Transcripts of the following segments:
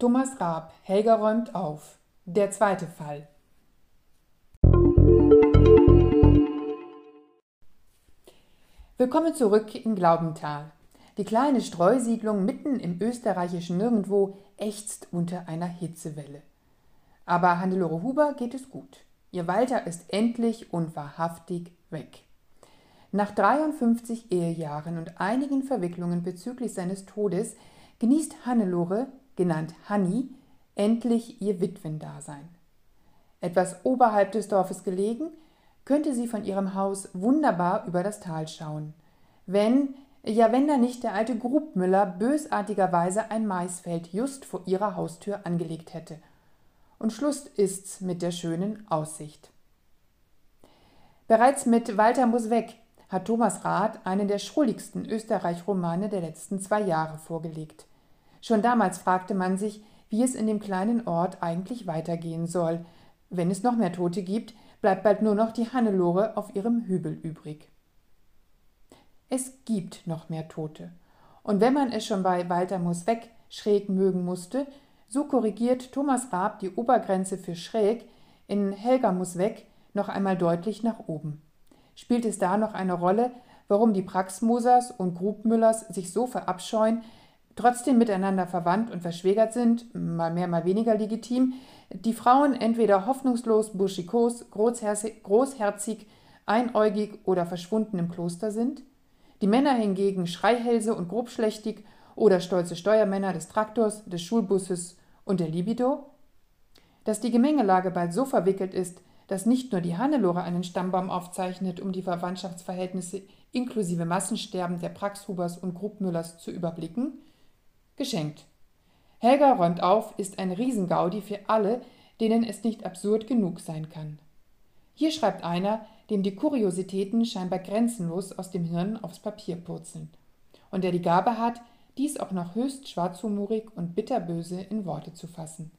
Thomas Raab, Helga räumt auf. Der zweite Fall. Willkommen zurück in Glaubenthal. Die kleine Streusiedlung mitten im österreichischen Nirgendwo ächzt unter einer Hitzewelle. Aber Hannelore Huber geht es gut. Ihr Walter ist endlich und wahrhaftig weg. Nach 53 Ehejahren und einigen Verwicklungen bezüglich seines Todes genießt Hannelore genannt Hanni, endlich ihr Witwendasein. Etwas oberhalb des Dorfes gelegen, könnte sie von ihrem Haus wunderbar über das Tal schauen. Wenn, ja wenn da nicht der alte Grubmüller bösartigerweise ein Maisfeld just vor ihrer Haustür angelegt hätte. Und Schluss ist's mit der schönen Aussicht. Bereits mit Walter muss weg hat Thomas Rath einen der schrulligsten Österreich-Romane der letzten zwei Jahre vorgelegt. Schon damals fragte man sich, wie es in dem kleinen Ort eigentlich weitergehen soll. Wenn es noch mehr Tote gibt, bleibt bald nur noch die Hannelore auf ihrem Hübel übrig. Es gibt noch mehr Tote. Und wenn man es schon bei Walter muss weg schräg mögen musste, so korrigiert Thomas Raab die Obergrenze für schräg in Helga muss weg noch einmal deutlich nach oben. Spielt es da noch eine Rolle, warum die Praxmosers und Grubmüllers sich so verabscheuen, trotzdem miteinander verwandt und verschwägert sind, mal mehr, mal weniger legitim, die Frauen entweder hoffnungslos burschikos, großherzig, einäugig oder verschwunden im Kloster sind, die Männer hingegen Schreihälse und grobschlächtig oder stolze Steuermänner des Traktors, des Schulbusses und der Libido, dass die Gemengelage bald so verwickelt ist, dass nicht nur die Hannelore einen Stammbaum aufzeichnet, um die Verwandtschaftsverhältnisse inklusive Massensterben der Praxhubers und Grubmüllers zu überblicken, Geschenkt. Helga räumt auf ist ein Riesengaudi für alle, denen es nicht absurd genug sein kann. Hier schreibt einer, dem die Kuriositäten scheinbar grenzenlos aus dem Hirn aufs Papier purzeln und der die Gabe hat, dies auch noch höchst schwarzhumorig und bitterböse in Worte zu fassen.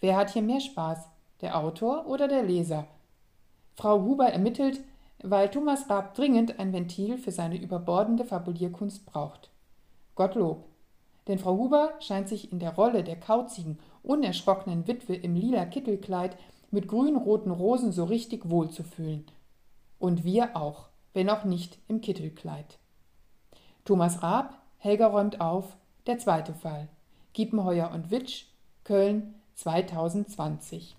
Wer hat hier mehr Spaß, der Autor oder der Leser? Frau Huber ermittelt, weil Thomas Raab dringend ein Ventil für seine überbordende Fabulierkunst braucht. Gottlob, denn Frau Huber scheint sich in der Rolle der kauzigen, unerschrockenen Witwe im lila Kittelkleid mit grün-roten Rosen so richtig wohl zu fühlen. Und wir auch, wenn auch nicht im Kittelkleid. Thomas Raab, Helga räumt auf, der zweite Fall. Giepenheuer und Witsch, Köln 2020.